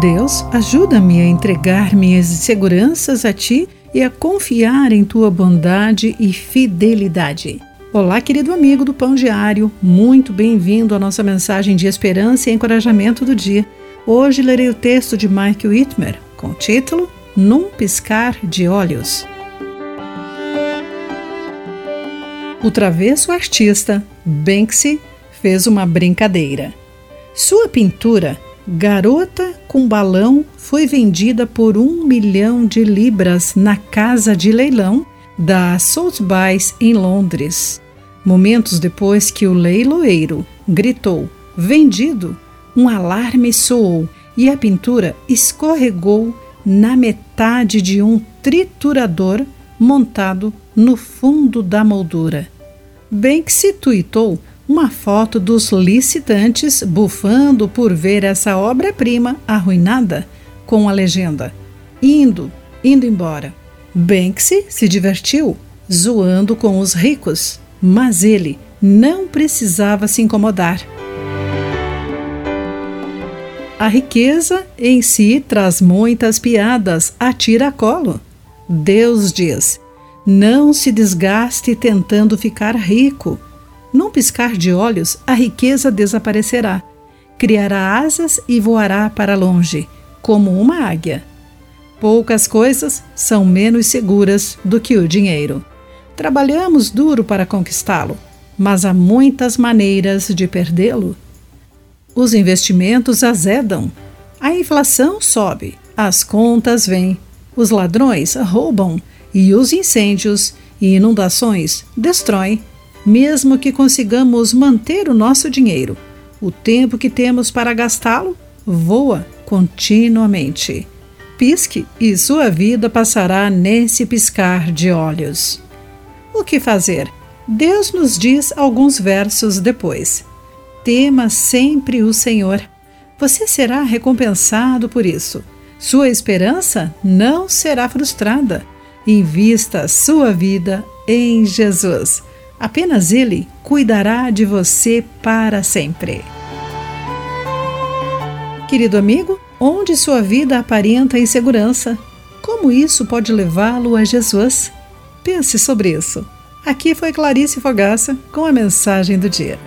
Deus, ajuda-me a entregar minhas inseguranças a Ti e a confiar em Tua bondade e fidelidade. Olá, querido amigo do Pão Diário, muito bem-vindo à nossa mensagem de esperança e encorajamento do dia. Hoje lerei o texto de Mike Whitmer com o título Num Piscar de Olhos. O travesso artista Banksy fez uma brincadeira. Sua pintura Garota com Balão foi vendida por um milhão de libras na casa de leilão da Sotheby's em Londres. Momentos depois que o leiloeiro gritou vendido, um alarme soou e a pintura escorregou na metade de um triturador montado no fundo da moldura. Que se tuitou uma foto dos licitantes bufando por ver essa obra-prima arruinada, com a legenda: Indo, indo embora. Banksy se divertiu, zoando com os ricos, mas ele não precisava se incomodar. A riqueza em si traz muitas piadas a tiracolo. Deus diz: não se desgaste tentando ficar rico num piscar de olhos, a riqueza desaparecerá. Criará asas e voará para longe, como uma águia. Poucas coisas são menos seguras do que o dinheiro. Trabalhamos duro para conquistá-lo, mas há muitas maneiras de perdê-lo. Os investimentos azedam, a inflação sobe, as contas vêm, os ladrões roubam e os incêndios e inundações destroem mesmo que consigamos manter o nosso dinheiro. O tempo que temos para gastá-lo voa continuamente. Pisque e sua vida passará nesse piscar de olhos. O que fazer? Deus nos diz alguns versos depois. Tema sempre o Senhor. Você será recompensado por isso. Sua esperança não será frustrada. Invista sua vida em Jesus. Apenas Ele cuidará de você para sempre. Querido amigo, onde sua vida aparenta insegurança, como isso pode levá-lo a Jesus? Pense sobre isso. Aqui foi Clarice Fogaça com a mensagem do dia.